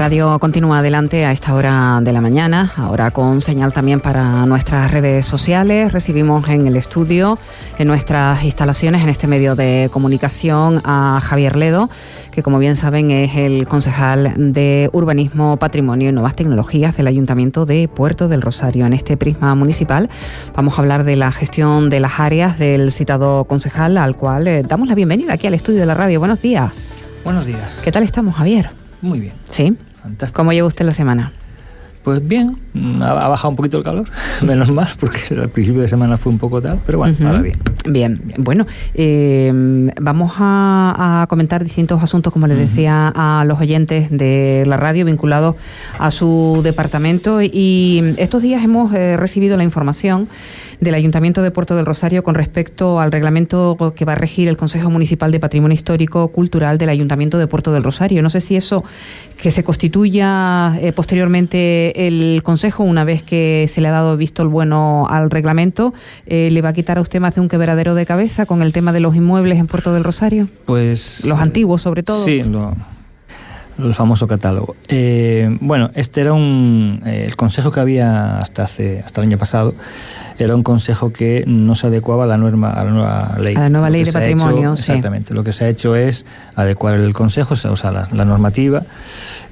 radio continúa adelante a esta hora de la mañana, ahora con señal también para nuestras redes sociales. Recibimos en el estudio, en nuestras instalaciones, en este medio de comunicación, a Javier Ledo, que como bien saben es el concejal de Urbanismo, Patrimonio y Nuevas Tecnologías del Ayuntamiento de Puerto del Rosario. En este prisma municipal vamos a hablar de la gestión de las áreas del citado concejal, al cual eh, damos la bienvenida aquí al estudio de la radio. Buenos días. Buenos días. ¿Qué tal estamos, Javier? Muy bien. ¿Sí? Fantástico. ¿Cómo lleva usted la semana? Pues bien, ha, ha bajado un poquito el calor, menos mal, porque al principio de semana fue un poco tal, pero bueno, Ujú. ahora bien. Bien, bueno, eh, vamos a, a comentar distintos asuntos, como les decía a los oyentes de la radio, vinculados a su departamento. Y estos días hemos eh, recibido la información del Ayuntamiento de Puerto del Rosario con respecto al reglamento que va a regir el Consejo Municipal de Patrimonio Histórico Cultural del Ayuntamiento de Puerto del Rosario. No sé si eso que se constituya eh, posteriormente el Consejo, una vez que se le ha dado visto el bueno al reglamento, eh, le va a quitar a usted más de un quebradero de cabeza con el tema de los inmuebles en Puerto del Rosario. Pues... Los antiguos, sobre todo. Sí, lo- el famoso catálogo. Eh, bueno, este era un... eh, el consejo que había hasta, hace, hasta el año pasado era un consejo que no se adecuaba a la, norma, a la nueva ley. A la nueva ley de hecho- patrimonio, sí. Exactamente. Lo que se ha hecho es adecuar el consejo, o sea, la, la normativa,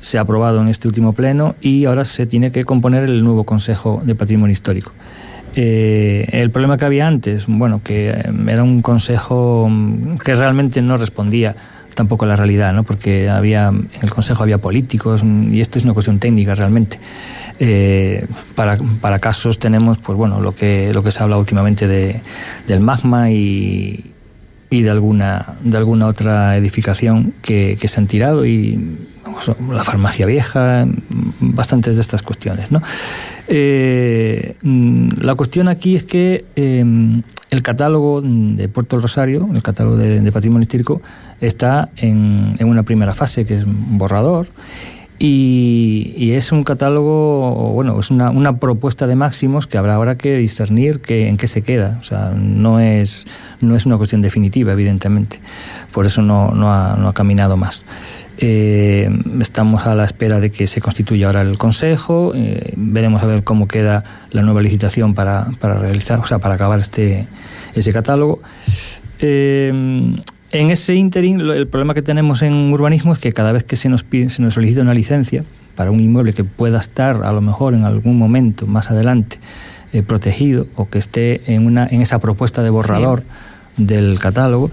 se ha aprobado en este último pleno y ahora se tiene que componer el nuevo consejo de patrimonio histórico. Eh, el problema que había antes, bueno, que eh, era un consejo mm, que realmente no respondía tampoco la realidad, ¿no? porque había en el consejo había políticos mm, y esto es una cuestión técnica realmente. Eh, para, para casos tenemos, pues bueno, lo que lo que se habla últimamente de, del magma y, y de alguna de alguna otra edificación que, se han tirado y la farmacia vieja, bastantes de estas cuestiones, ¿no? Eh, mm, la cuestión aquí es que eh, el catálogo de Puerto del Rosario, el catálogo de, patrimonio histórico, está en, una primera fase que es borrador y, es un catálogo, bueno, es una, una propuesta de máximos que habrá ahora que discernir que, en qué se queda. O sea, no es, no es una cuestión definitiva, evidentemente. Por eso no ha caminado más. Eh, estamos a la espera de que se constituya ahora el Consejo. eh, veremos a ver cómo queda la nueva licitación para, para realizar, o sea, para acabar este, ese catálogo. Eh, en ese interín, lo- el problema que tenemos en urbanismo es que cada vez que se nos, pide, se nos solicita una licencia para un inmueble que pueda estar a lo mejor en algún momento más adelante protegido o que esté en, una, en esa propuesta de borrador del catálogo,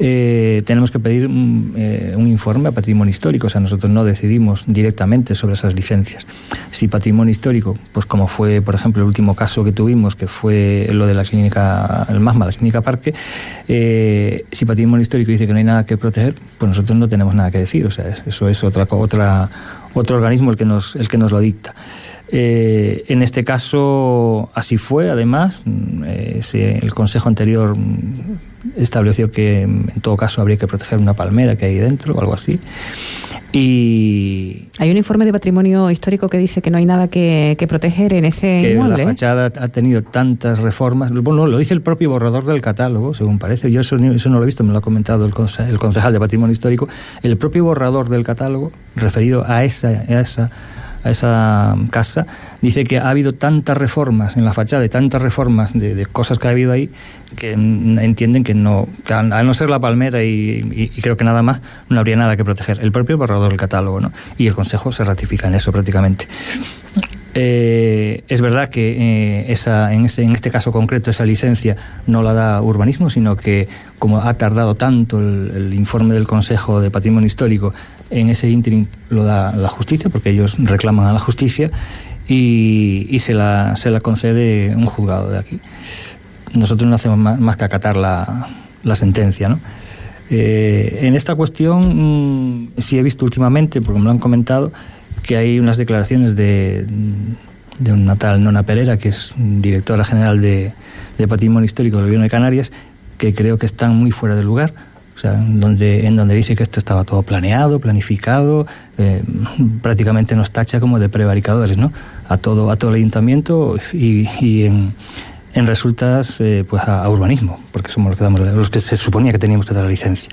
eh, tenemos que pedir un, eh, un informe a patrimonio histórico. O sea, nosotros no decidimos directamente sobre esas licencias. Si patrimonio histórico, pues como fue, por ejemplo, el último caso que tuvimos, que fue lo de la clínica, el MASMA, la clínica Parque, eh, si patrimonio histórico dice que no hay nada que proteger, pues nosotros no tenemos nada que decir. O sea, es- eso es otra, otra, otro organismo el que nos, el que nos lo dicta. En este caso así fue, además, mm, el Consejo anterior mm, estableció que en todo caso habría que proteger una palmera que hay dentro o algo así. Y Hay un informe de patrimonio histórico que dice que no hay nada que, que proteger en ese que inmueble. la fachada ha tenido tantas reformas. Bueno, lo dice el propio borrador del catálogo, según parece. Yo eso, eso no lo he visto, me lo ha comentado el, conce- el concejal de Patrimonio Histórico. El propio borrador del catálogo, referido a esa, a esa, a esa casa, dice que ha habido tantas reformas en la fachada y tantas reformas de, cosas que ha habido ahí que entienden que no, al no ser la palmera y, creo que nada más, no habría nada que proteger. El propio borrador del catálogo, ¿no? Y el Consejo se ratifica en eso prácticamente. Eh, es verdad que eh, esa, en, ese, en este caso concreto esa licencia no la da urbanismo, sino que como ha tardado tanto el informe del Consejo de Patrimonio Histórico, en ese interim lo da la justicia, porque ellos reclaman a la justicia y, y se, la, se la concede un juzgado de aquí. Nosotros no hacemos más, más que acatar la, la sentencia, ¿no? Eh, en esta cuestión mm, sí he visto últimamente, porque me lo han comentado, que hay unas declaraciones de, de una tal Nona Pereira, que es directora general de, de Patrimonio Histórico del Gobierno de Canarias, que creo que están muy fuera de lugar. O sea, en donde, en donde dice que esto estaba todo planeado, planificado, eh, prácticamente nos tacha como de prevaricadores, ¿no? A todo, a todo el ayuntamiento y, y en, en resultas eh, pues a, a, urbanismo, porque somos los que, damos, los que se suponía que teníamos que dar la licencia.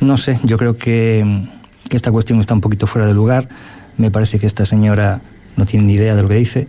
No sé, yo creo que, que esta cuestión está un poquito fuera de lugar. Me parece que esta señora no tiene ni idea de lo que dice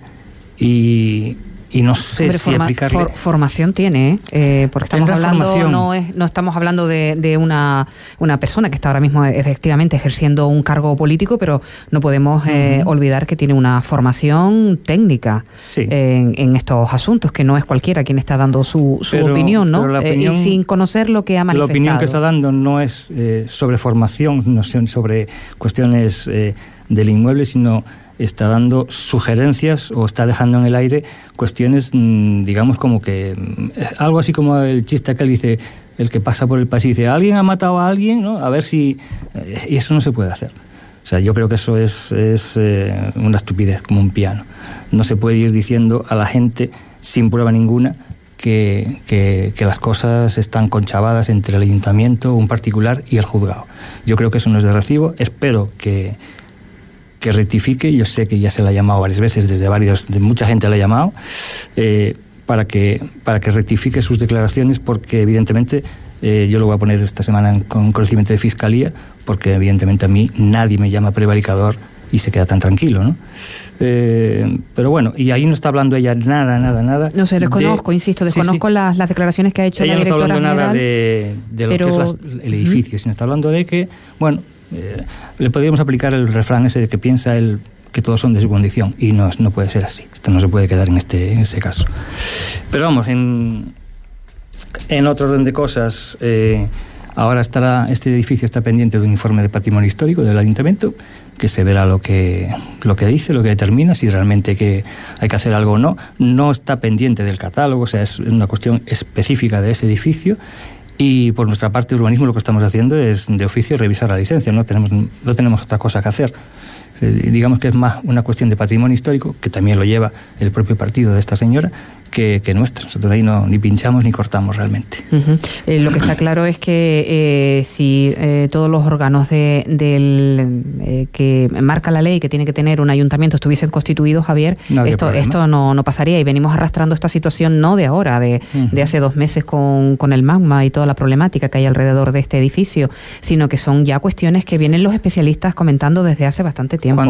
y, y no sé si aplicarle. formación tiene, ¿eh? ¿eh? porque estamos hablando, no, es, no estamos hablando de, de una, una, persona que está ahora mismo efectivamente ejerciendo un cargo político, pero no podemos eh, olvidar que tiene una formación técnica en, en, estos asuntos, que no es cualquiera quien está dando su, su opinión, ¿no? Eh, y sin conocer lo que ha manifestado. La opinión que está dando no es sobre formación, no sobre cuestiones del inmueble, sino está dando sugerencias o está dejando en el aire cuestiones, mm, digamos, como que mm, algo así como el chiste que él dice, el que pasa por el país dice, alguien ha matado a alguien, ¿no? A ver si... Eh, y eso no se puede hacer. O sea, yo creo que eso es, es eh, una estupidez, como un piano. No se puede ir diciendo a la gente, sin prueba ninguna, que, que, que, las cosas están conchavadas entre el ayuntamiento, un particular y el juzgado. Yo creo que eso no es de recibo. Espero que, que rectifique. Yo sé que ya se le ha llamado varias veces, desde varios, de mucha gente le ha llamado, eh, para, que, para que rectifique sus declaraciones, porque evidentemente eh, yo lo voy a poner esta semana con conocimiento de fiscalía, porque evidentemente a mí nadie me llama prevaricador y se queda tan tranquilo, ¿no? Eh, pero bueno, y ahí no está hablando ella nada, nada, nada. No sé, desconozco, insisto, desconozco Las, las, declaraciones que ha hecho ella la directora no está hablando nada de, de lo que es el edificio, sino está hablando de que, bueno, eh, le podríamos aplicar el refrán ese de que piensa él que todos son de su condición y no, no puede ser así. Esto no se puede quedar en este, en este caso. Pero vamos, en, en otro orden de cosas, eh, ahora estará este edificio está pendiente de un informe de patrimonio histórico del ayuntamiento que se verá lo que, lo que dice, lo que determina, si realmente que hay que hacer algo o no. No está pendiente del catálogo, o sea, es una cuestión específica de ese edificio y por nuestra parte, urbanismo lo que estamos haciendo es de oficio revisar la licencia, no tenemos, no tenemos otra cosa que hacer. Eh, digamos que es más una cuestión de patrimonio histórico, que también lo lleva el propio partido de esta señora, que, que nuestra. Nosotros ahí no ni pinchamos ni cortamos realmente. Eh, lo que está claro es que eh, si todos los órganos de, del, que marca la ley que tiene que tener un ayuntamiento estuviesen constituidos, Javier, esto, esto no, no, pasaría y venimos arrastrando esta situación no de ahora, de, de hace dos meses con, con el magma y toda la problemática que hay alrededor de este edificio, sino que son ya cuestiones que vienen los especialistas comentando desde hace bastante tiempo.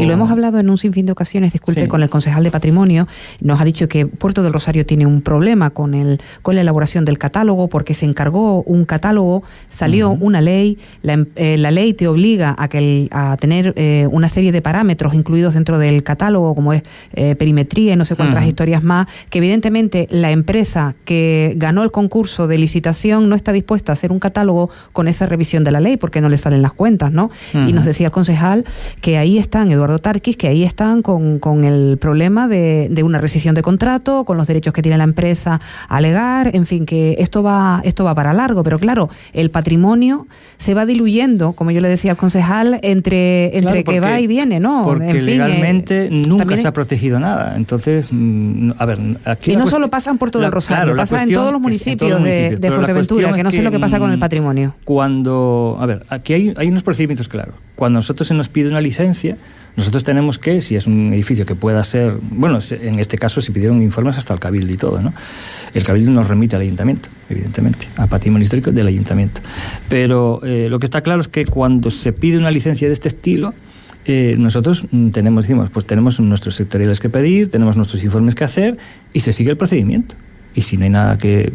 Y lo hemos hablado en un sinfín de ocasiones, disculpe, con el concejal de patrimonio, nos ha dicho que Puerto del Rosario tiene un problema con, el, con la elaboración del catálogo porque se encargó un catálogo, salió una ley, la, eh, la, ley te obliga a, que a tener eh, una serie de parámetros incluidos dentro del catálogo, como es eh, perimetría y no sé cuántas historias más, que evidentemente la empresa que ganó el concurso de licitación no está dispuesta a hacer un catálogo con esa revisión de la ley porque no le salen las cuentas, ¿no? Y nos decía el concejal que ahí están, Eduardo Tarquis, que ahí están con, con el problema de, de, una rescisión de contrato, con los derechos que tiene la empresa a alegar, en fin, que esto va, esto va para largo, pero claro, el patrimonio se va diluyendo, como yo le decía al concejal, entre, entre que va y viene, ¿no? Porque en fin, legalmente eh, nunca se ha protegido nada. Entonces, mm, a ver, aquí. Y no solo pasa en Puerto del Rosario, pasa en todos los municipios, de, de Fuerteventura, que no sé lo que pasa con el mm, patrimonio. Cuando, a ver, aquí hay, hay unos procedimientos claros. Cuando nosotros se nos pide una licencia, nosotros tenemos que, si es un edificio que pueda ser, bueno, en este caso se pidieron informes hasta el Cabildo y todo, ¿no? El Cabildo nos remite al Ayuntamiento, evidentemente, a patrimonio histórico del Ayuntamiento. Pero eh, lo que está claro es que cuando se pide una licencia de este estilo, eh, nosotros tenemos, decimos, pues tenemos nuestros sectoriales que pedir, tenemos nuestros informes que hacer y se sigue el procedimiento. Y si no hay nada que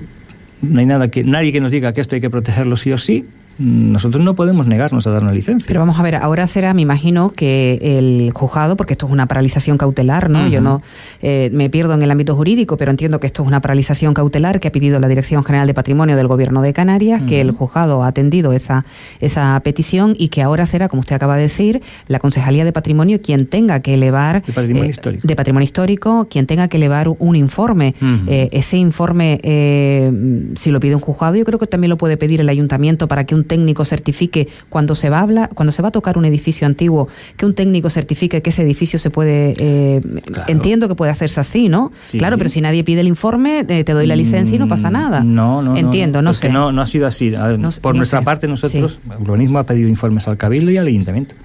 no hay nada que nadie que nos diga que esto hay que protegerlo sí o sí, nosotros no podemos negarnos a dar una licencia. Pero vamos a ver, ahora será, me imagino, que el juzgado, porque esto es una paralización cautelar, ¿no? Yo no eh, me pierdo en el ámbito jurídico, pero entiendo que esto es una paralización cautelar que ha pedido la Dirección General de Patrimonio del Gobierno de Canarias, que el juzgado ha atendido esa, esa petición y que ahora será, como usted acaba de decir, la Concejalía de Patrimonio quien tenga que elevar... De Patrimonio eh, Histórico. De Patrimonio Histórico, quien tenga que elevar un informe. Eh, ese informe, si lo pide un juzgado, yo creo que también lo puede pedir el ayuntamiento para que un técnico certifique cuando se va a hablar, cuando se va a tocar un edificio antiguo, que un técnico certifique que ese edificio se puede, eh, entiendo que puede hacerse así, ¿no? Claro, pero si nadie pide el informe, eh, te doy la licencia y no pasa mm, nada. No, no, entiendo, no, sé. no, no ha sido así. por nuestra parte nosotros, el urbanismo ha pedido informes al cabildo y al ayuntamiento.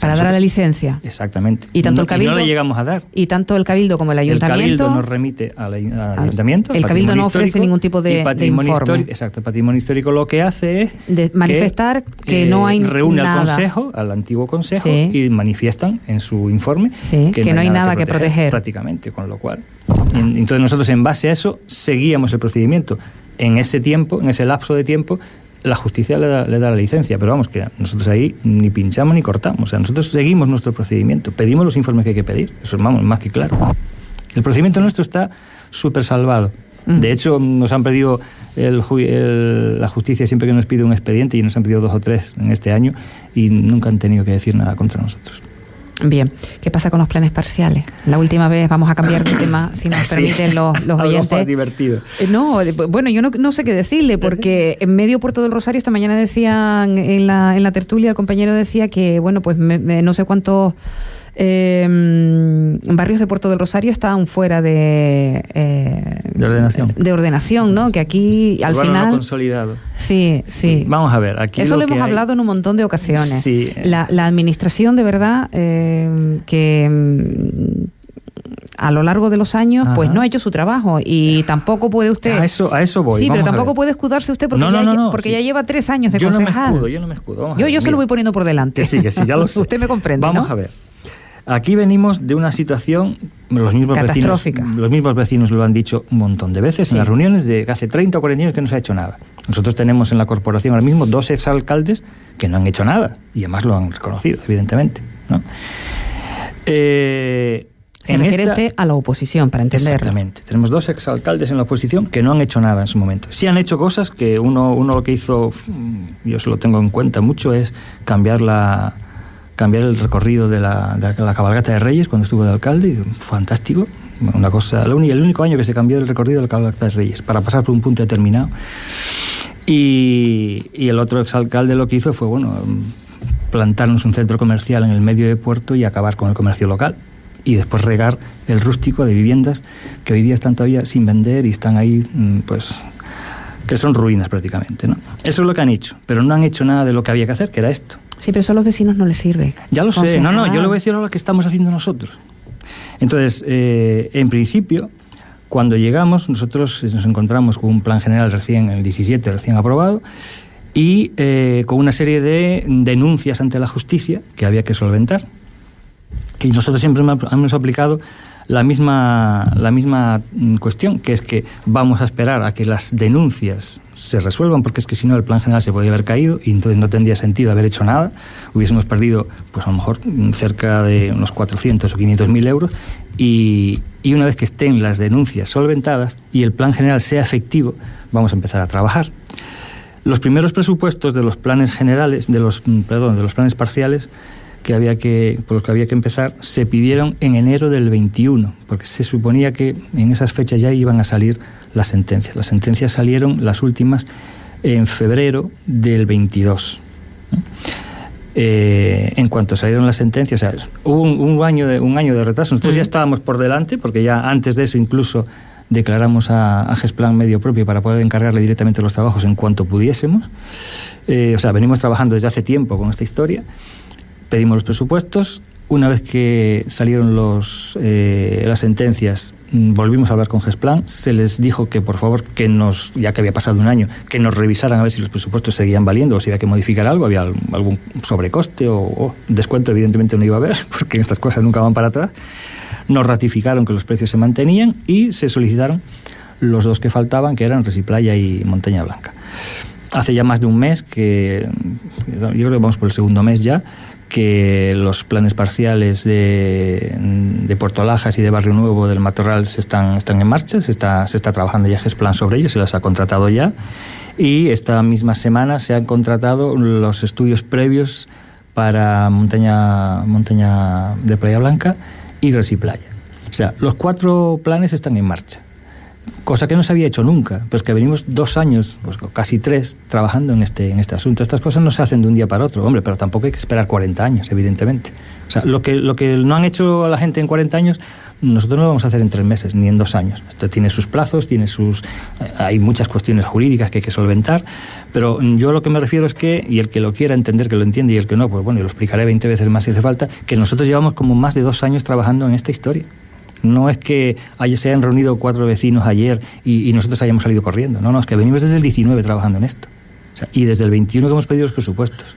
Para dar a la licencia. Exactamente. Y tanto el cabildo. no le llegamos a dar. Y tanto el cabildo como el ayuntamiento. El cabildo nos remite al, ayuntamiento. El cabildo no ofrece ningún tipo de, patrimonio informe. Histórico, exacto. El patrimonio histórico lo que hace es. manifestar que, no hay eh, reúne nada. al consejo, al antiguo consejo, y manifiestan en su informe que, no hay nada, que, proteger, Prácticamente, con lo cual. Entonces nosotros en base a eso seguíamos el procedimiento. En ese tiempo, en ese lapso de tiempo, la justicia le da, la licencia, pero vamos, que nosotros ahí ni pinchamos ni cortamos. O sea, nosotros seguimos nuestro procedimiento, pedimos los informes que hay que pedir, eso es más que claro. El procedimiento nuestro está súper salvado. Mm. De hecho, nos han pedido la justicia siempre que nos pide un expediente y nos han pedido dos o tres en este año y nunca han tenido que decir nada contra nosotros. Bien, ¿qué pasa con los planes parciales? La última vez vamos a cambiar de tema, si nos permiten los, los oyentes. divertido. Eh, no, bueno, yo no, sé qué decirle, porque en medio Puerto del Rosario esta mañana decían en la, en la tertulia, el compañero decía que, bueno, pues no sé cuántos eh, barrios de Puerto del Rosario están fuera de, eh, de ordenación. De ordenación, ¿no? Que aquí al final. consolidado. Sí, sí, Vamos a ver. Aquí Eso lo, hemos hablado en un montón de ocasiones. Sí. La, la administración, de verdad, eh, que mm, a lo largo de los años, pues no ha hecho su trabajo y tampoco puede usted. A eso, a eso voy. Sí, pero tampoco puede escudarse usted porque, ya, porque ya lleva tres años de yo concejal. No me escudo, yo no me escudo. yo, yo se lo voy poniendo por delante. Que sí, que sí, ya lo sé. usted me comprende. Vamos a ver. Aquí venimos de una situación, los mismos vecinos, los mismos vecinos lo han dicho un montón de veces en las reuniones de hace 30 o 40 años que no se ha hecho nada. Nosotros tenemos en la corporación ahora mismo dos exalcaldes que no han hecho nada y además lo han reconocido, evidentemente. ¿no? Eh, se refiere a la oposición, para entenderlo. Exactamente. Tenemos dos exalcaldes en la oposición que no han hecho nada en su momento. Sí han hecho cosas que uno, uno lo que hizo, yo se lo tengo en cuenta mucho, es cambiar la, cambiar el recorrido de la, cabalgata de Reyes cuando estuvo de alcalde, fantástico. Una cosa, el único año que se cambió el recorrido de la cabalgata de Reyes, para pasar por un punto determinado. Y, y el otro exalcalde lo que hizo fue, bueno, plantarnos un centro comercial en el medio de puerto y acabar con el comercio local. Y después regar el rústico de viviendas que hoy día están todavía sin vender y están ahí, mm, pues, que son ruinas prácticamente. ¿no? Eso es lo que han hecho, pero no han hecho nada de lo que había que hacer, que era esto. Sí, pero eso a los vecinos no les sirve. Ya lo sé, no, no, yo le voy a decir ahora lo que estamos haciendo nosotros. Entonces, eh, en principio, cuando llegamos, nosotros nos encontramos con un plan general recién, el 17, recién aprobado, y eh, con una serie de denuncias ante la justicia que había que solventar. Y nosotros siempre hemos aplicado la misma, la misma cuestión, que es que vamos a esperar a que las denuncias se resuelvan, porque es que si no el plan general se podría haber caído y entonces no tendría sentido haber hecho nada. Hubiésemos perdido, pues a lo mejor, cerca de unos 400 o 500 mil euros. Y, y una vez que estén las denuncias solventadas y el plan general sea efectivo, vamos a empezar a trabajar. Los primeros presupuestos de los planes generales, de los, perdón, de los planes parciales, que había que, por los que había que empezar, se pidieron en enero del 21, porque se suponía que en esas fechas ya iban a salir las sentencias. Las sentencias salieron, las últimas, en febrero del 22. Eh, en cuanto salieron las sentencias, o sea, hubo un, año de, un año de retraso. Nosotros ya estábamos por delante, porque ya antes de eso incluso declaramos a, a Gesplan medio propio para poder encargarle directamente los trabajos en cuanto pudiésemos. Eh, o sea, venimos trabajando desde hace tiempo con esta historia pedimos los presupuestos. Una vez que salieron los, eh, las sentencias, mm, volvimos a hablar con GESPLAN. Se les dijo que, por favor, que nos, ya que había pasado un año, que nos revisaran a ver si los presupuestos seguían valiendo o si había que modificar algo, había algún sobrecoste o, descuento, evidentemente no iba a haber, porque estas cosas nunca van para atrás. Nos ratificaron que los precios se mantenían y se solicitaron los dos que faltaban, que eran Resiplaya y Montaña Blanca. Hace ya más de un mes que, yo creo que vamos por el segundo mes ya, que los planes parciales de, de Puerto Lajas y de Barrio Nuevo del Matorral se están, están en marcha, se está, se está trabajando ya plan sobre ellos, se las ha contratado ya. Y esta misma semana se han contratado los estudios previos para Montaña, Montaña de Playa Blanca y Resi Playa. O sea, los cuatro planes están en marcha cosa que no se había hecho nunca, pues que venimos dos años, pues casi tres, trabajando en este, en este asunto. Estas cosas no se hacen de un día para otro, hombre, pero tampoco hay que esperar 40 años, evidentemente. O sea, lo que, lo que no han hecho la gente en 40 años, nosotros no lo vamos a hacer en tres meses ni en dos años. Esto tiene sus plazos, tiene sus, hay muchas cuestiones jurídicas que hay que solventar, pero yo lo que me refiero es que, y el que lo quiera entender, que lo entiende, y el que no, pues bueno, yo lo explicaré 20 veces más si hace falta, que nosotros llevamos como más de dos años trabajando en esta historia. No es que se hayan reunido cuatro vecinos ayer y, nosotros hayamos salido corriendo. No, no, es que venimos desde el 19 trabajando en esto. y desde el 21 que hemos pedido los presupuestos.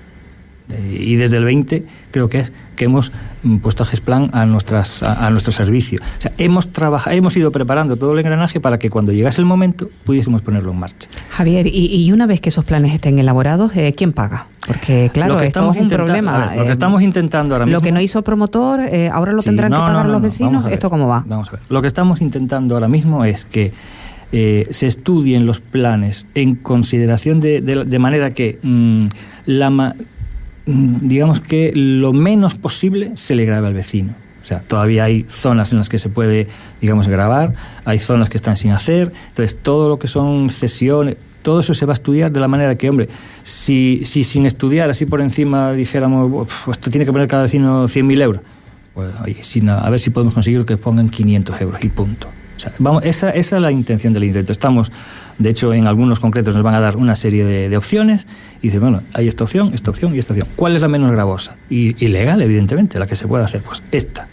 Y desde el 20 creo que es que hemos mm, puesto a GESPLAN a, nuestras, a, nuestro servicio. O sea, hemos, trabajado, hemos ido preparando todo el engranaje para que cuando llegase el momento pudiésemos ponerlo en marcha. Javier, y, una vez que esos planes estén elaborados, eh, ¿quién paga? Porque, claro, lo que esto es un problema. lo que eh, estamos intentando ahora mismo... Lo que no hizo promotor, eh, ahora lo tendrán que pagar los vecinos. ¿Esto cómo va? Vamos a ver. Lo que estamos intentando ahora mismo es que se estudien los planes en consideración de, de, manera que mm, la, digamos que lo menos posible se le grabe al vecino. O sea, todavía hay zonas en las que se puede, digamos, grabar, hay zonas que están sin hacer, entonces todo lo que son cesiones, todo eso se va a estudiar de la manera que, hombre, si, si sin estudiar, así por encima dijéramos, esto tiene que poner cada vecino 100.000 euros, pues oye, a ver si podemos conseguir que pongan 500 euros y punto. O sea, vamos, esa, esa es la intención del intento. Estamos de hecho, en algunos concretos nos van a dar una serie de, opciones y dice, bueno, hay esta opción, esta opción y esta opción. ¿Cuál es la menos gravosa? Y, legal, evidentemente, la que se puede hacer. Pues esta.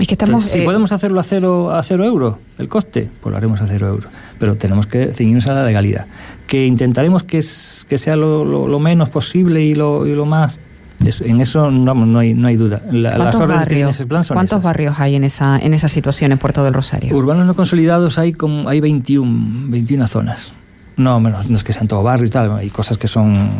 Y que estamos, si eh, podemos hacerlo a cero, a cero euros, el coste, pues lo haremos a cero euros. Pero tenemos que ceñirnos a la legalidad. Que intentaremos que, que sea lo, menos posible y lo, y lo más en eso no, no, hay, no hay duda. las órdenes barrios, que plan son ¿Cuántos barrios hay en esa, en esa situación en Puerto del Rosario? Urbanos no consolidados hay, como, hay 21, 21 zonas. No, menos, no es que sean todo barrios y tal, hay cosas que son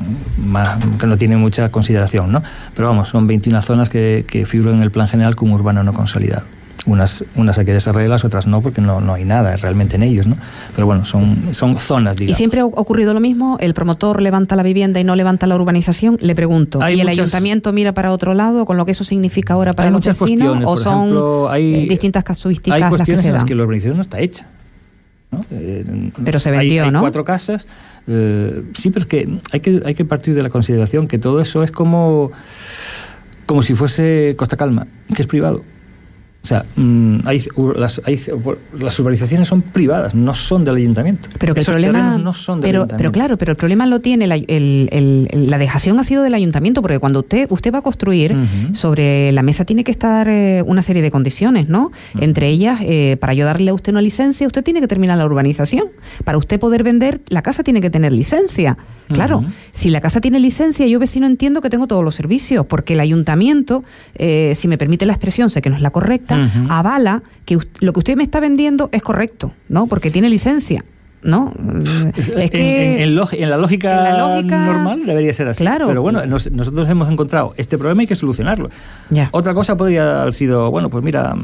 más, que no tienen mucha consideración, ¿no? Pero vamos, son 21 zonas que, que figuran en el plan general como urbano no consolidado. Unas, unas hay que desarrollarlas, otras no, porque no, no hay nada realmente en ellos, ¿no? Pero bueno, son, son zonas, digamos. ¿Y siempre ha ocurrido lo mismo? ¿El promotor levanta la vivienda y no levanta la urbanización? Le pregunto. ¿Y el ayuntamiento mira para otro lado con lo que eso significa ahora para los vecinos? ¿O son hay, distintas casuísticas hay cuestiones las que en las que la urbanización no está hecha. ¿no? Eh, pero se vendió, hay, ¿no? cuatro casas. Eh, sí, pero es que hay, que hay que partir de la consideración que todo eso es como, como si fuese Costa Calma, que es privado. O sea, mm, hay, las, las urbanizaciones son privadas, no son del ayuntamiento. Pero que el problema no son del pero, ayuntamiento. Pero claro, pero el problema lo tiene la, la dejación ha sido del ayuntamiento, porque cuando usted usted va a construir sobre la mesa tiene que estar eh, una serie de condiciones, ¿no? Entre ellas, eh, para yo darle a usted una licencia, usted tiene que terminar la urbanización. Para usted poder vender, la casa tiene que tener licencia. Claro, si la casa tiene licencia, yo vecino entiendo que tengo todos los servicios, porque el ayuntamiento, eh, si me permite la expresión, sé que no es la correcta, avala que lo que usted me está vendiendo es correcto, ¿no? Porque tiene licencia. ¿no? Es que en, la lógica normal debería ser así. Claro. Pero bueno, nosotros hemos encontrado este problema y hay que solucionarlo. Ya. Otra cosa podría haber sido, bueno, pues mira,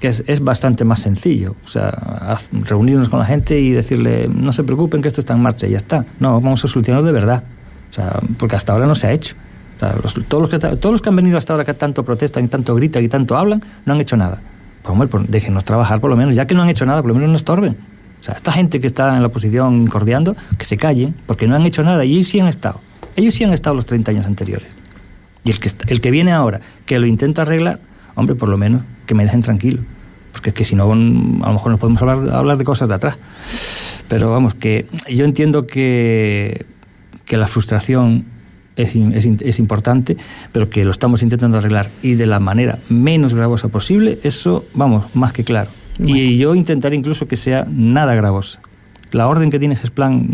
que es, es, bastante más sencillo. O sea, reunirnos con la gente y decirle, no se preocupen que esto está en marcha y ya está. No, vamos a solucionarlo de verdad. O sea, porque hasta ahora no se ha hecho. Todos, los que, todos los que han venido hasta ahora que tanto protestan y tanto gritan y tanto hablan, no han hecho nada. Pues, hombre, pues déjenos trabajar por lo menos. Ya que no han hecho nada, por lo menos no estorben. O sea, esta gente que está en la oposición cordiando, que se callen, porque no han hecho nada y ellos sí han estado. Ellos sí han estado los 30 años anteriores. Y el que, el que viene ahora, que lo intenta arreglar, hombre, por lo menos que me dejen tranquilo. Porque es que si no, a lo mejor nos podemos hablar, hablar de cosas de atrás. Pero vamos, que yo entiendo que, que la frustración es, es, es, importante, pero que lo estamos intentando arreglar y de la manera menos gravosa posible, eso, vamos, más que claro. Y yo intentaré incluso que sea nada gravosa. La orden que tiene GESPLAN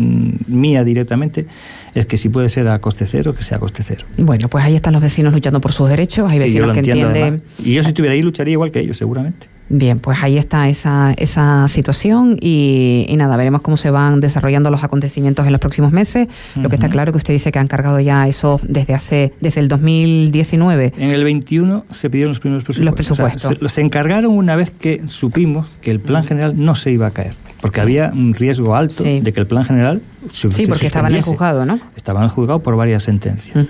mm, mía directamente es que si puede ser a coste cero, que sea a coste cero. Bueno, pues ahí están los vecinos luchando por sus derechos. Hay vecinos que entienden. Y yo si estuviera ahí lucharía igual que ellos, seguramente. Bien, pues ahí está esa, esa situación y, nada, veremos cómo se van desarrollando los acontecimientos en los próximos meses. Lo que está claro que usted dice que han cargado ya eso desde hace desde el 2019. En el 21 se pidieron los primeros presupuestos. Los presupuestos. se, encargaron una vez que supimos que el plan general no se iba a caer, porque había un riesgo alto de que el plan general se, Sí, porque estaban en juzgado, ¿no? Estaban en juzgado por varias sentencias.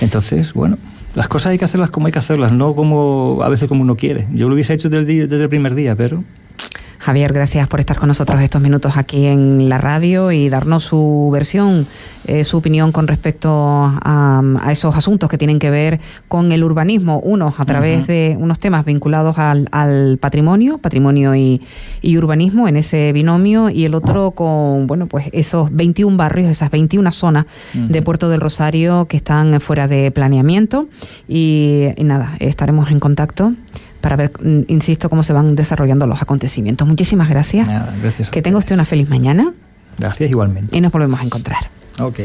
Entonces, bueno, las cosas hay que hacerlas como hay que hacerlas, no como a veces como uno quiere. Yo lo hubiese hecho desde el, desde el primer día, pero Javier, gracias por estar con nosotros estos minutos aquí en la radio y darnos su versión, eh, su opinión con respecto a, esos asuntos que tienen que ver con el urbanismo, unos a través de unos temas vinculados al, patrimonio, patrimonio y, urbanismo en ese binomio y el otro con, bueno, pues esos 21 barrios, esas 21 zonas de Puerto del Rosario que están fuera de planeamiento. Y nada, estaremos en contacto para ver, mm, insisto, cómo se van desarrollando los acontecimientos. Muchísimas gracias. gracias que tenga usted una feliz mañana. Gracias igualmente. Y nos volvemos a encontrar. Ok.